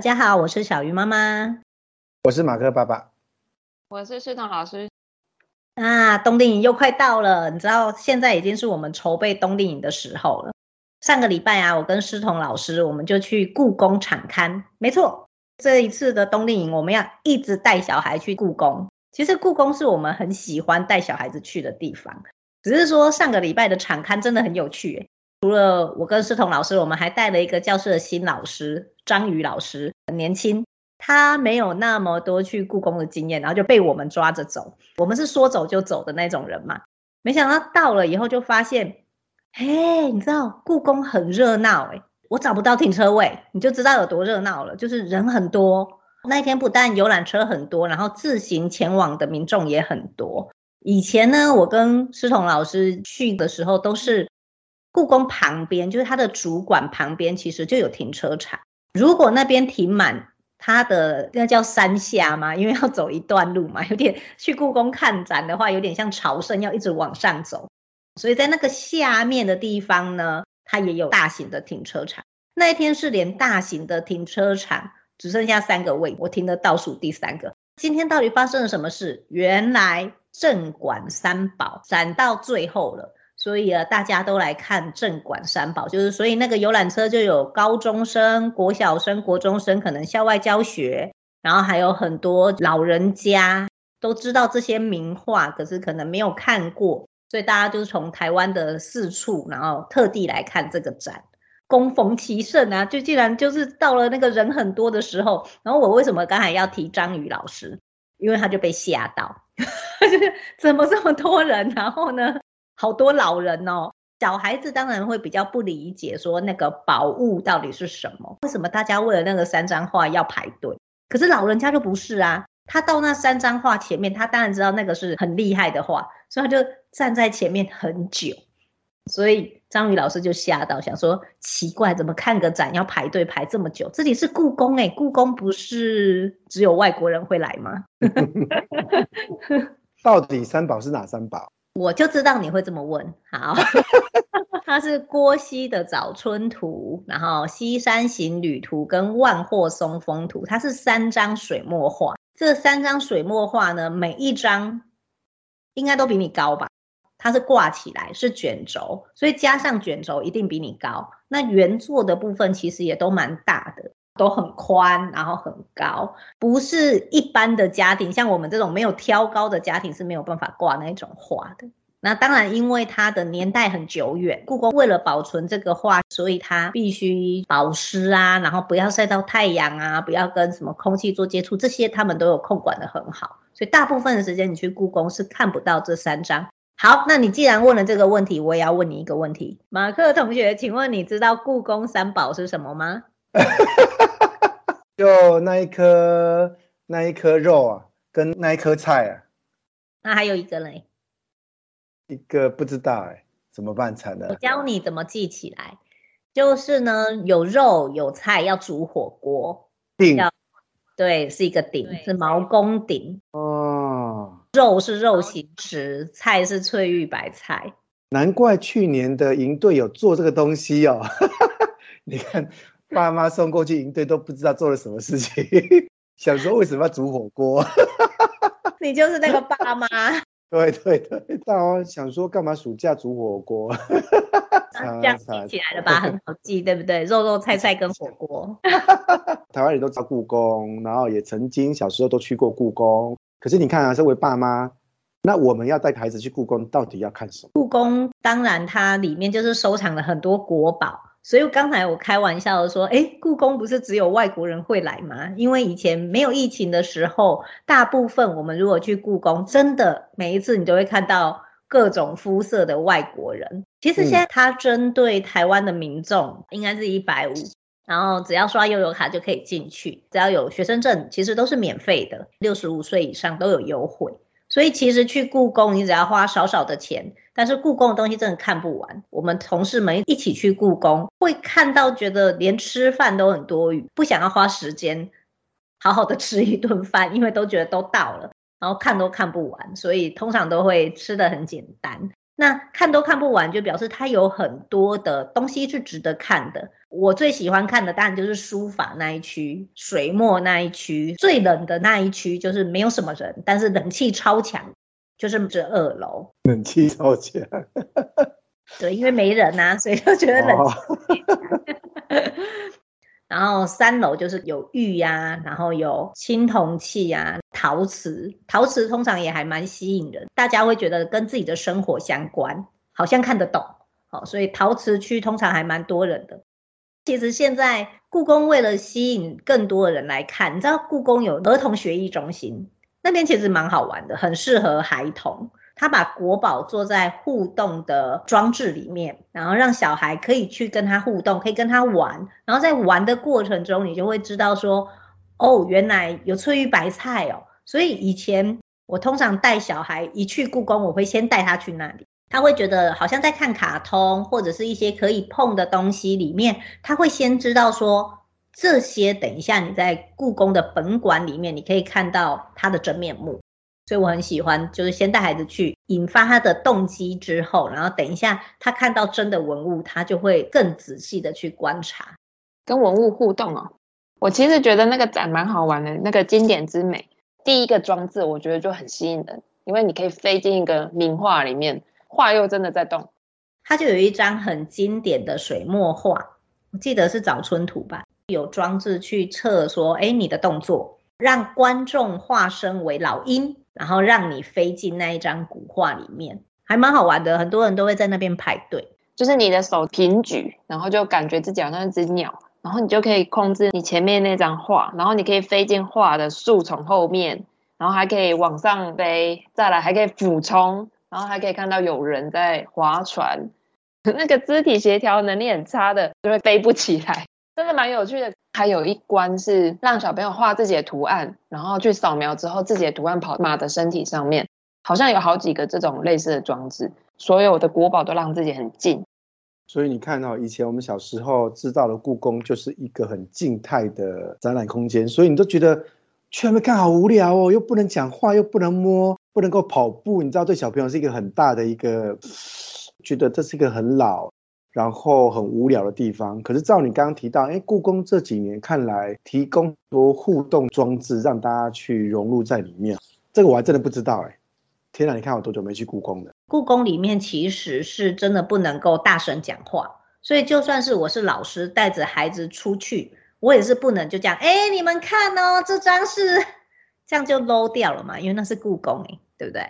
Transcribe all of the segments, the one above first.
大家好，我是小鱼妈妈，我是马克爸爸，我是世彤老师。啊，冬令营又快到了，你知道现在已经是我们筹备冬令营的时候了。上个礼拜啊，我跟师彤老师我们就去故宫产刊，没错，这一次的冬令营我们要一直带小孩去故宫。其实故宫是我们很喜欢带小孩子去的地方，只是说上个礼拜的产刊真的很有趣。除了我跟师彤老师，我们还带了一个教室的新老师张宇老师，年轻，他没有那么多去故宫的经验，然后就被我们抓着走。我们是说走就走的那种人嘛，没想到到了以后就发现，嘿，你知道故宫很热闹诶，我找不到停车位，你就知道有多热闹了，就是人很多。那一天不但游览车很多，然后自行前往的民众也很多。以前呢，我跟师彤老师去的时候，都是故宫旁边，就是它的主馆旁边，其实就有停车场。如果那边停满，它的那叫山下嘛，因为要走一段路嘛，有点去故宫看展的话，有点像朝圣，要一直往上走。所以在那个下面的地方呢，它也有大型的停车场。那一天是连大型的停车场。只剩下三个位，我停的倒数第三个。今天到底发生了什么事？原来镇馆三宝展到最后了，所以啊，大家都来看镇馆三宝，就是所以那个游览车就有高中生、国小生、国中生，可能校外教学，然后还有很多老人家都知道这些名画，可是可能没有看过，所以大家就是从台湾的四处，然后特地来看这个展。恭逢其盛啊，就既然就是到了那个人很多的时候，然后我为什么刚才要提张宇老师？因为他就被吓到，就是怎么这么多人？然后呢，好多老人哦，小孩子当然会比较不理解，说那个宝物到底是什么？为什么大家为了那个三张画要排队？可是老人家就不是啊，他到那三张画前面，他当然知道那个是很厉害的画，所以他就站在前面很久。所以张宇老师就吓到，想说奇怪，怎么看个展要排队排这么久？这里是故宫哎、故宫不是只有外国人会来吗？到底三宝是哪三宝？我就知道你会这么问。好，它是郭熙的《早春图》，然后《西山行旅图》跟《万壑松风图》，它是三张水墨画。这三张水墨画呢，每一张应该都比你高吧？它是挂起来，是卷轴，所以加上卷轴一定比你高。那原作的部分其实也都蛮大的，都很宽，然后很高，不是一般的家庭，像我们这种没有挑高的家庭是没有办法挂那种画的。那当然，因为它的年代很久远，故宫为了保存这个画，所以它必须保湿啊，然后不要晒到太阳啊，不要跟什么空气做接触，这些他们都有控管的很好。所以大部分的时间你去故宫是看不到这三张。好，那你既然问了这个问题，我也要问你一个问题，马克同学，请问你知道故宫三宝是什么吗？就那一颗那一颗肉啊，跟那一颗菜啊。那还有一个嘞？一个不知道哎，怎么办才能？我教你怎么记起来，就是呢，有肉有菜要煮火锅，鼎，对，是一个鼎，是毛公鼎。哦。肉是肉形石，菜是翠玉白菜。难怪去年的营队有做这个东西哦。你看，爸妈送过去营队都不知道做了什么事情，想说为什么要煮火锅？你就是那个爸妈。对对对，大王想说干嘛暑假煮火锅？这样记起来了吧，很好记，对不对？肉肉菜菜跟火锅。台湾人都知道故宫，然后也曾经小时候都去过故宫。可是你看啊，身为爸妈，那我们要带孩子去故宫，到底要看什么？故宫当然它里面就是收藏了很多国宝，所以刚才我开玩笑的说，诶，故宫不是只有外国人会来吗？因为以前没有疫情的时候，大部分我们如果去故宫，真的每一次你都会看到各种肤色的外国人。其实现在它针对台湾的民众，应该是一百五。然后只要刷悠游卡就可以进去，只要有学生证，其实都是免费的，六十五岁以上都有优惠。所以其实去故宫，你只要花少少的钱，但是故宫的东西真的看不完。我们同事们一起去故宫，会看到觉得连吃饭都很多余，不想要花时间好好的吃一顿饭，因为都觉得都到了，然后看都看不完，所以通常都会吃得很简单。那看都看不完，就表示它有很多的东西是值得看的。我最喜欢看的当然就是书法那一区，水墨那一区，最冷的那一区就是没有什么人，但是冷气超强，就是这二楼。冷气超强。对，因为没人呐、啊，所以就觉得冷气。哦、然后三楼就是有玉呀、啊，然后有青铜器呀、啊，陶瓷，陶瓷通常也还蛮吸引人，大家会觉得跟自己的生活相关，好像看得懂。好，所以陶瓷区通常还蛮多人的。其实现在故宫为了吸引更多的人来看，你知道故宫有儿童学艺中心，那边其实蛮好玩的，很适合孩童。他把国宝做在互动的装置里面，然后让小孩可以去跟他互动，可以跟他玩。然后在玩的过程中，你就会知道说，哦，原来有翠玉白菜哦。所以以前我通常带小孩一去故宫，我会先带他去那里。他会觉得好像在看卡通，或者是一些可以碰的东西里面，他会先知道说这些。等一下你在故宫的本馆里面，你可以看到他的真面目。所以我很喜欢，就是先带孩子去引发他的动机之后，然后等一下他看到真的文物，他就会更仔细的去观察，跟文物互动哦。我其实觉得那个展蛮好玩的，那个经典之美，第一个装置我觉得就很吸引人，因为你可以飞进一个名画里面。画又真的在动，它就有一张很经典的水墨画，我记得是早春图吧，有装置去测说，哎，你的动作让观众化身为老鹰，然后让你飞进那一张古画里面，还蛮好玩的，很多人都会在那边排队。就是你的手平举，然后就感觉自己好像一只鸟，然后你就可以控制你前面那张画，然后你可以飞进画的树丛后面，然后还可以往上飞，再来还可以俯冲。然后还可以看到有人在划船，那个肢体协调能力很差的就会飞不起来，真的蛮有趣的。还有一关是让小朋友画自己的图案，然后去扫描之后，自己的图案跑马的身体上面，好像有好几个这种类似的装置。所有的国宝都让自己很近。所以你看到以前我们小时候知道的故宫就是一个很静态的展览空间，所以你都觉得去那边看好无聊哦，又不能讲话，又不能摸。不能够跑步，你知道，对小朋友是一个很大的一个，觉得这是一个很老，然后很无聊的地方。可是照你刚刚提到，哎，故宫这几年看来提供多互动装置，让大家去融入在里面，这个我还真的不知道哎。天哪，你看我多久没去故宫了？故宫里面其实是真的不能够大声讲话，所以就算是我是老师带着孩子出去，我也是不能就这样，哎，你们看哦，这张是。这样就 low 掉了嘛，因为那是故宫诶，对不对？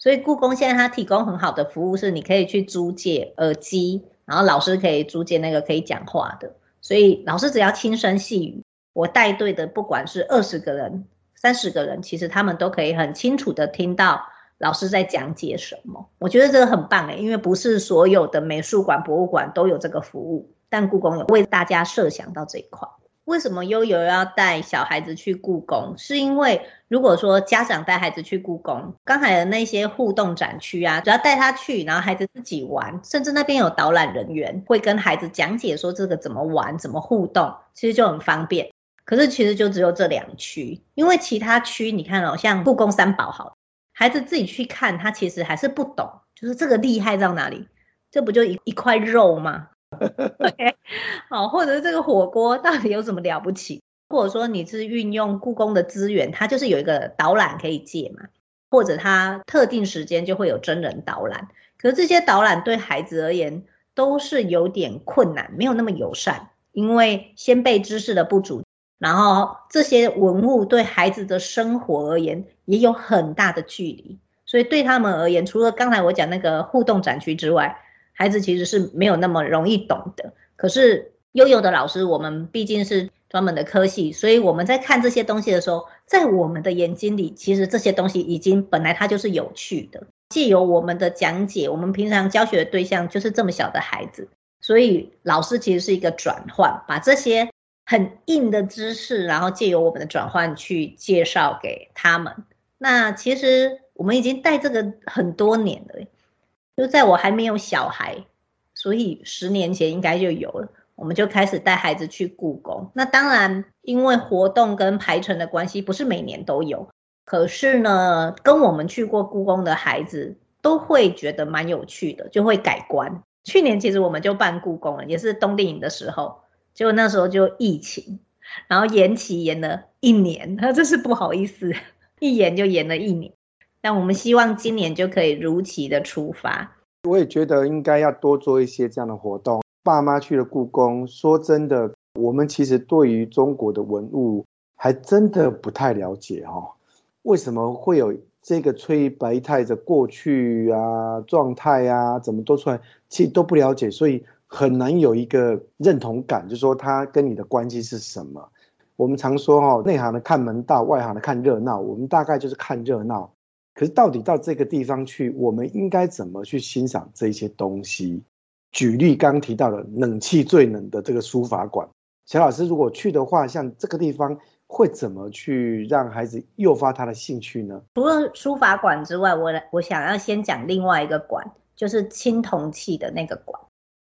所以故宫现在它提供很好的服务是，你可以去租借耳机，然后老师可以租借那个可以讲话的，所以老师只要轻声细语，我带队的不管是二十个人、三十个人，其实他们都可以很清楚的听到老师在讲解什么。我觉得这个很棒诶，因为不是所有的美术馆、博物馆都有这个服务，但故宫有为大家设想到这一块。为什么悠悠要带小孩子去故宫？是因为如果说家长带孩子去故宫，刚才的那些互动展区啊，只要带他去，然后孩子自己玩，甚至那边有导览人员会跟孩子讲解说这个怎么玩、怎么互动，其实就很方便。可是其实就只有这两区，因为其他区你看哦，像故宫三宝好，孩子自己去看，他其实还是不懂，就是这个厉害在哪里？这不就一一块肉吗？OK，好，或者这个火锅到底有什么了不起？或者说你是运用故宫的资源，它就是有一个导览可以借嘛，或者它特定时间就会有真人导览。可是这些导览对孩子而言都是有点困难，没有那么友善，因为先辈知识的不足，然后这些文物对孩子的生活而言也有很大的距离，所以对他们而言，除了刚才我讲那个互动展区之外，孩子其实是没有那么容易懂的，可是悠悠的老师，我们毕竟是专门的科系，所以我们在看这些东西的时候，在我们的眼睛里，其实这些东西已经本来它就是有趣的。借由我们的讲解，我们平常教学的对象就是这么小的孩子，所以老师其实是一个转换，把这些很硬的知识，然后借由我们的转换去介绍给他们。那其实我们已经带这个很多年了。就在我还没有小孩，所以十年前应该就有了。我们就开始带孩子去故宫。那当然，因为活动跟排程的关系，不是每年都有。可是呢，跟我们去过故宫的孩子都会觉得蛮有趣的，就会改观。去年其实我们就办故宫了，也是冬令营的时候，结果那时候就疫情，然后延期延了一年，那 这是不好意思，一延就延了一年。但我们希望今年就可以如期的出发。我也觉得应该要多做一些这样的活动。爸妈去了故宫，说真的，我们其实对于中国的文物还真的不太了解哦。为什么会有这个崔白太的过去啊、状态啊，怎么都出来，其实都不了解，所以很难有一个认同感，就是说他跟你的关系是什么。我们常说哈，内行的看门道，外行的看热闹。我们大概就是看热闹，可是到底到这个地方去，我们应该怎么去欣赏这些东西？举例刚提到的冷气最冷的这个书法馆，小老师如果去的话，像这个地方会怎么去让孩子诱发他的兴趣呢？除了书法馆之外，我我想要先讲另外一个馆，就是青铜器的那个馆，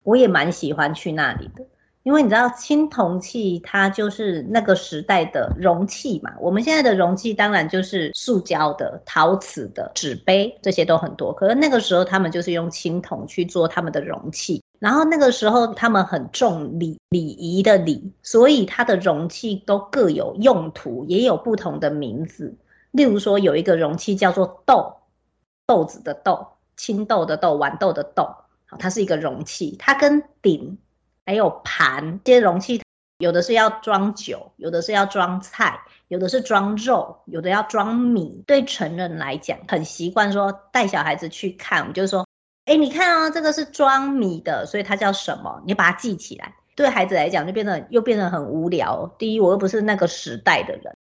我也蛮喜欢去那里的。因为你知道青铜器，它就是那个时代的容器嘛。我们现在的容器当然就是塑胶的、陶瓷的、纸杯，这些都很多。可是那个时候他们就是用青铜去做他们的容器。然后那个时候他们很重礼礼仪的礼，所以它的容器都各有用途，也有不同的名字。例如说有一个容器叫做豆，豆子的豆，青豆的豆，豌豆的豆，它是一个容器。它跟鼎。还有盘，这些容器，有的是要装酒，有的是要装菜，有的是装肉，有的要装米。对成人来讲，很习惯说带小孩子去看，我们就是说，哎，你看啊，这个是装米的，所以它叫什么？你把它记起来。对孩子来讲，就变得又变得很无聊。第一，我又不是那个时代的人，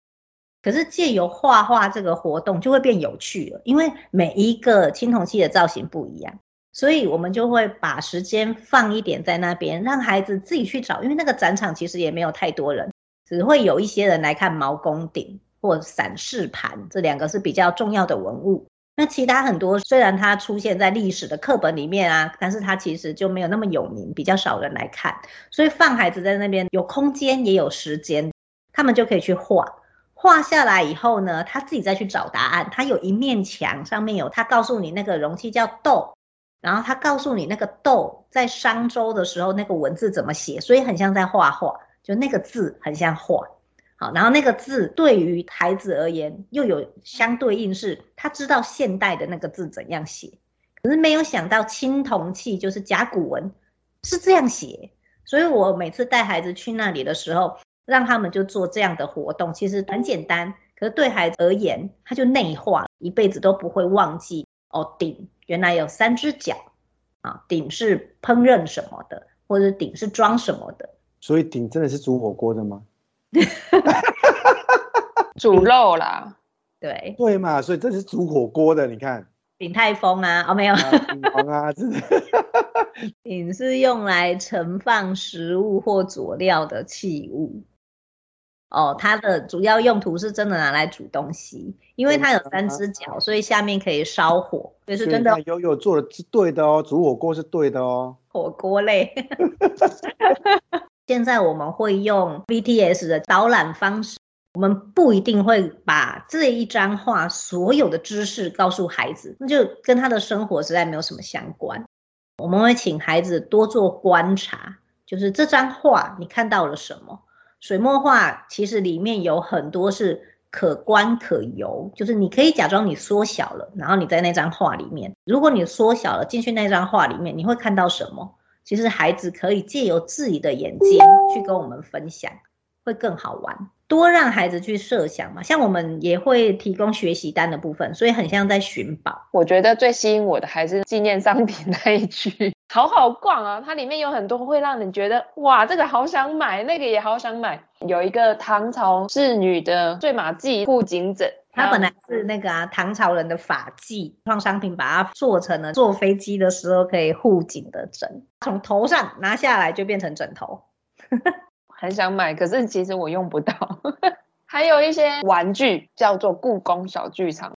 可是借由画画这个活动，就会变有趣了，因为每一个青铜器的造型不一样。所以，我们就会把时间放一点在那边，让孩子自己去找。因为那个展场其实也没有太多人，只会有一些人来看毛公鼎或散氏盘，这两个是比较重要的文物。那其他很多虽然它出现在历史的课本里面啊，但是它其实就没有那么有名，比较少人来看。所以放孩子在那边有空间也有时间，他们就可以去画。画下来以后呢，他自己再去找答案。他有一面墙上面有，他告诉你那个容器叫豆。然后他告诉你那个豆在商周的时候那个文字怎么写，所以很像在画画，就那个字很像画。好，然后那个字对于孩子而言又有相对应，是他知道现代的那个字怎样写，可是没有想到青铜器就是甲骨文是这样写，所以我每次带孩子去那里的时候，让他们就做这样的活动，其实很简单，可是对孩子而言，他就内化，一辈子都不会忘记。哦，鼎原来有三只脚啊！鼎是烹饪什么的，或者鼎是装什么的？所以鼎真的是煮火锅的吗？煮肉啦，对对嘛，所以这是煮火锅的。你看，鼎泰丰啊，哦没有，鼎王啊，真的。鼎是用来盛放食物或佐料的器物。哦，它的主要用途是真的拿来煮东西，因为它有三只脚，所以下面可以烧火，所以是真的。悠悠做的是对的哦，煮火锅是对的哦。火锅类。现在我们会用 VTS 的导览方式，我们不一定会把这一张画所有的知识告诉孩子，那就跟他的生活实在没有什么相关。我们会请孩子多做观察，就是这张画你看到了什么？水墨画其实里面有很多是可观可游，就是你可以假装你缩小了，然后你在那张画里面，如果你缩小了进去那张画里面，你会看到什么？其实孩子可以借由自己的眼睛去跟我们分享，会更好玩。多让孩子去设想嘛，像我们也会提供学习单的部分，所以很像在寻宝。我觉得最吸引我的还是纪念商品那一句，好好逛啊！它里面有很多会让你觉得哇，这个好想买，那个也好想买。有一个唐朝仕女的坠马髻护颈枕，它本来是那个啊唐朝人的发髻，创商品把它做成了坐飞机的时候可以护颈的枕，从头上拿下来就变成枕头。很想买，可是其实我用不到。还有一些玩具叫做故宫小剧场，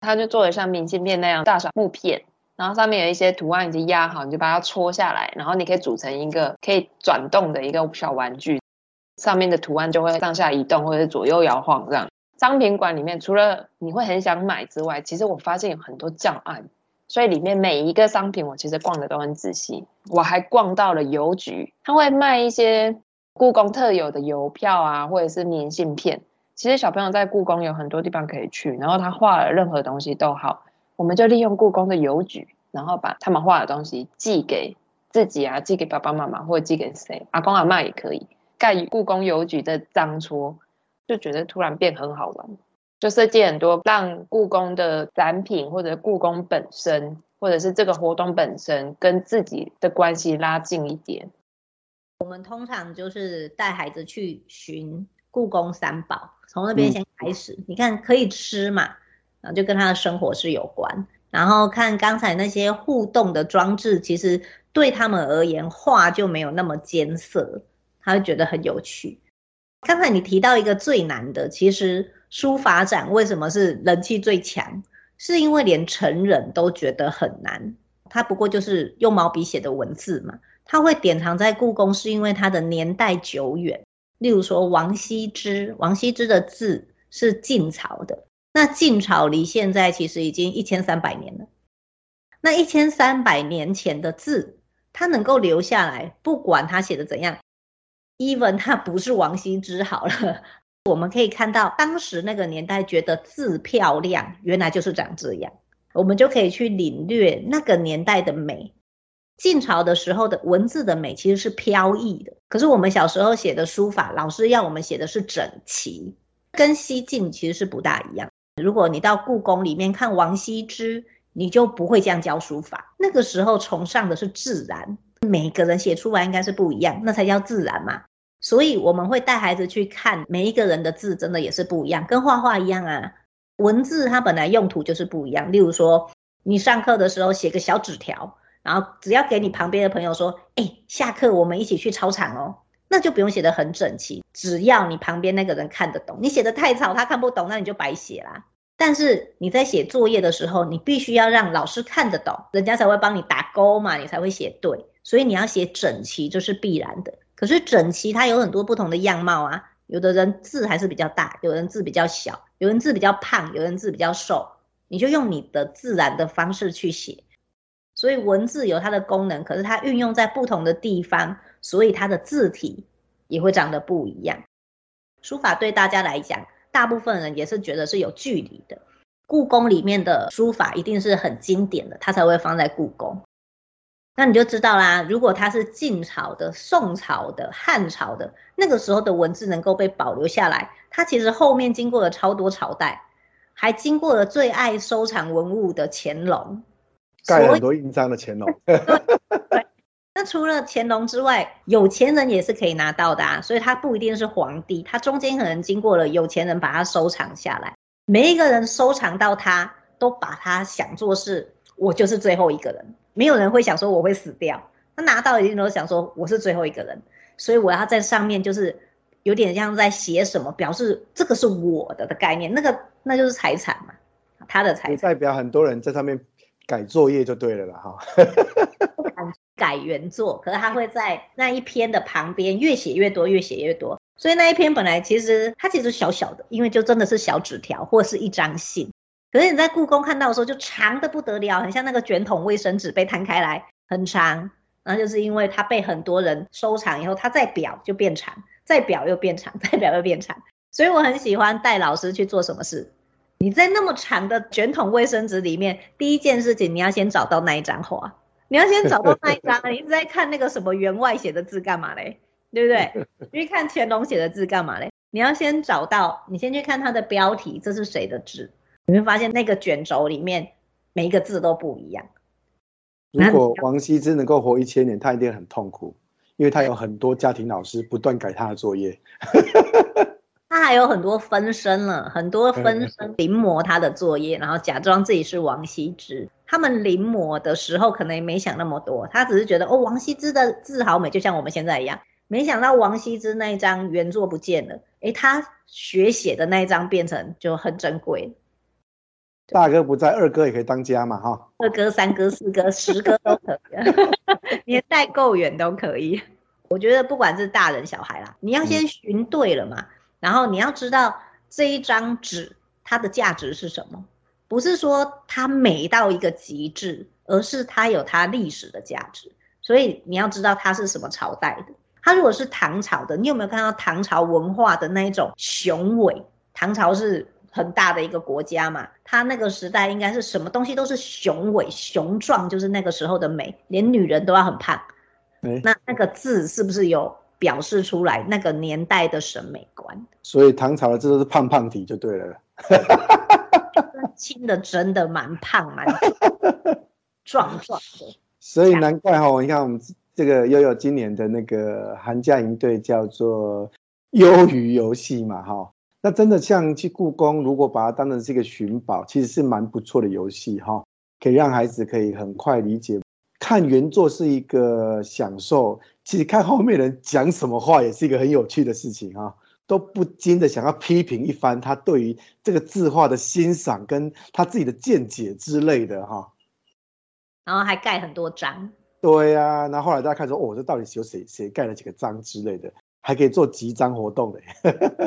它就做的像明信片那样大小木片，然后上面有一些图案已经压好，你就把它戳下来，然后你可以组成一个可以转动的一个小玩具，上面的图案就会上下移动或者是左右摇晃这样。商品馆里面除了你会很想买之外，其实我发现有很多教案，所以里面每一个商品我其实逛的都很仔细。我还逛到了邮局，他会卖一些故宫特有的邮票啊，或者是明信片。其实小朋友在故宫有很多地方可以去，然后他画了任何东西都好，我们就利用故宫的邮局，然后把他们画的东西寄给自己啊，寄给爸爸妈妈，或者寄给谁，阿公阿嬷也可以。盖故宫邮局的章戳，就觉得突然变很好玩，就设计很多让故宫的展品或者故宫本身，或者是这个活动本身跟自己的关系拉近一点。我们通常就是带孩子去寻故宫三宝，从那边先开始。嗯、你看可以吃嘛，就跟他的生活是有关。然后看刚才那些互动的装置，其实对他们而言，画就没有那么艰涩。他会觉得很有趣。刚才你提到一个最难的，其实书法展为什么是人气最强？是因为连成人都觉得很难。它不过就是用毛笔写的文字嘛。它会典藏在故宫，是因为它的年代久远。例如说王羲之，王羲之的字是晋朝的，那晋朝离现在其实已经一千三百年了。那一千三百年前的字，它能够留下来，不管他写的怎样。even 他不是王羲之好了，我们可以看到当时那个年代觉得字漂亮，原来就是长这样，我们就可以去领略那个年代的美。晋朝的时候的文字的美其实是飘逸的，可是我们小时候写的书法，老师要我们写的是整齐，跟西晋其实是不大一样。如果你到故宫里面看王羲之，你就不会这样教书法，那个时候崇尚的是自然。每个人写出来应该是不一样，那才叫自然嘛。所以我们会带孩子去看每一个人的字，真的也是不一样，跟画画一样啊。文字它本来用途就是不一样。例如说，你上课的时候写个小纸条，然后只要给你旁边的朋友说：“哎，下课我们一起去操场哦。”那就不用写得很整齐，只要你旁边那个人看得懂。你写得太草，他看不懂，那你就白写啦。但是你在写作业的时候，你必须要让老师看得懂，人家才会帮你打勾嘛，你才会写对。所以你要写整齐，这是必然的。可是整齐它有很多不同的样貌啊，有的人字还是比较大，有人字比较小，有人字比较胖，有人字比较瘦。你就用你的自然的方式去写。所以文字有它的功能，可是它运用在不同的地方，所以它的字体也会长得不一样。书法对大家来讲，大部分人也是觉得是有距离的。故宫里面的书法一定是很经典的，它才会放在故宫。那你就知道啦，如果它是晋朝的、宋朝的、汉朝的，那个时候的文字能够被保留下来，它其实后面经过了超多朝代，还经过了最爱收藏文物的乾隆，盖很多印章的乾隆。对，那除了乾隆之外，有钱人也是可以拿到的啊，所以他不一定是皇帝，他中间可能经过了有钱人把它收藏下来，每一个人收藏到它，都把它想作是我就是最后一个人。没有人会想说我会死掉，他拿到一定都想说我是最后一个人，所以我要在上面就是有点像在写什么，表示这个是我的的概念，那个那就是财产嘛，他的财产。代表很多人在上面改作业就对了啦哈。不 敢改原作，可是他会在那一篇的旁边越写越多，越写越多，所以那一篇本来其实它其实小小的，因为就真的是小纸条或是一张信。可是你在故宫看到的时候，就长得不得了，很像那个卷筒卫生纸被摊开来，很长。然后就是因为它被很多人收藏以后，它再裱就变长，再裱又变长，再裱又变长。所以我很喜欢带老师去做什么事。你在那么长的卷筒卫生纸里面，第一件事情你要先找到那一张画，你要先找到那一张。你一直在看那个什么员外写的字干嘛嘞？对不对？你去看乾隆写的字干嘛嘞？你要先找到，你先去看它的标题，这是谁的字？你会发现那个卷轴里面每一个字都不一样。如果王羲之能够活一千年，他一定很痛苦，因为他有很多家庭老师不断改他的作业。他还有很多分身了，很多分身临摹他的作业，然后假装自己是王羲之。他们临摹的时候可能也没想那么多，他只是觉得哦，王羲之的字好美，就像我们现在一样。没想到王羲之那一张原作不见了，诶，他学写的那一张变成就很珍贵。大哥不在，二哥也可以当家嘛，哈。二哥、三哥、四哥、十哥都可以，年代够远都可以。我觉得不管是大人小孩啦，你要先寻对了嘛，嗯、然后你要知道这一张纸它的价值是什么，不是说它美到一个极致，而是它有它历史的价值。所以你要知道它是什么朝代的。它如果是唐朝的，你有没有看到唐朝文化的那一种雄伟？唐朝是很大的一个国家嘛，它那个时代应该是什么东西都是雄伟雄壮，就是那个时候的美，连女人都要很胖。欸、那那个字是不是有表示出来那个年代的审美观？所以唐朝的这都是胖胖体就对了。清的真的蛮胖蛮壮壮的。所以难怪哈，你看我们这个悠悠今年的那个寒假营队叫做鱿鱼游戏嘛哈，那真的像去故宫，如果把它当成是一个寻宝，其实是蛮不错的游戏哈，可以让孩子可以很快理解。看原作是一个享受，其实看后面人讲什么话也是一个很有趣的事情哈，都不禁的想要批评一番他对于这个字画的欣赏跟他自己的见解之类的哈。然后还盖很多章，对呀、啊。然后后来大家看说，哦，这到底是有谁谁盖了几个章之类的，还可以做集章活动的。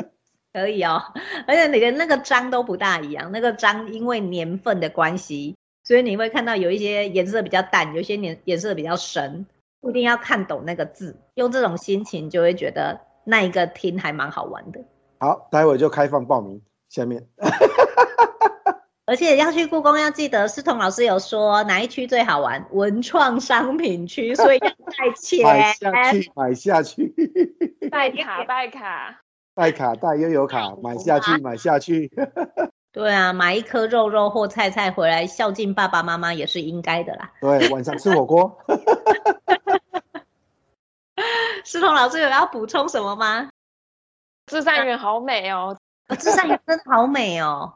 可以哦，而且你的那个章都不大一样，那个章因为年份的关系，所以你会看到有一些颜色比较淡，有些颜颜色比较深，不一定要看懂那个字，用这种心情就会觉得那一个厅还蛮好玩的。好，待会就开放报名，下面。而且要去故宫，要记得思彤老师有说哪一区最好玩，文创商品区，所以要带钱买下去，买下去，带卡带卡带卡带悠游卡，买下去买下去。对啊，买一颗肉肉或菜菜回来孝敬爸爸妈妈也是应该的啦。对，晚上吃火锅。思彤老师有要补充什么吗？至善园好美哦，至善园真的好美哦。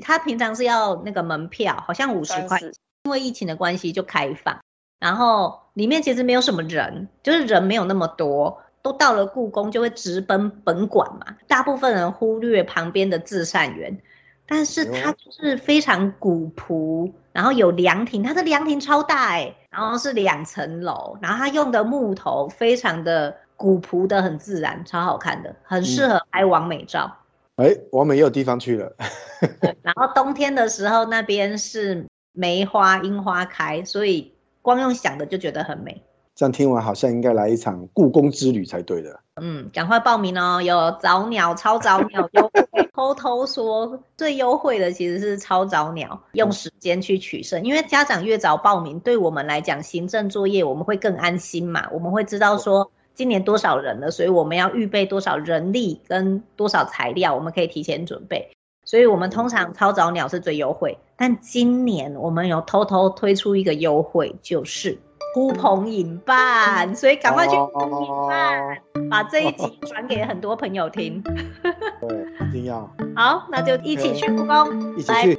他平常是要那个门票，好像五十块，因为疫情的关系就开放。然后里面其实没有什么人，就是人没有那么多，都到了故宫就会直奔本馆嘛。大部分人忽略旁边的至善园，但是它就是非常古朴，然后有凉亭，它的凉亭超大哎、欸，然后是两层楼，然后它用的木头非常的古朴的，很自然，超好看的，很适合拍完美照。嗯哎，完美也有地方去了。然后冬天的时候，那边是梅花、樱花开，所以光用想的就觉得很美。这样听完，好像应该来一场故宫之旅才对的。嗯，赶快报名哦！有早鸟、超早鸟优惠。偷偷说，最优惠的其实是超早鸟，用时间去取胜。因为家长越早报名，对我们来讲，行政作业我们会更安心嘛。我们会知道说。今年多少人了？所以我们要预备多少人力跟多少材料，我们可以提前准备。所以我们通常超早鸟是最优惠，但今年我们有偷偷推出一个优惠，就是呼朋引伴，所以赶快去呼朋引伴，把这一集 转给很多朋友听。好，那就一起去故宫，一起去。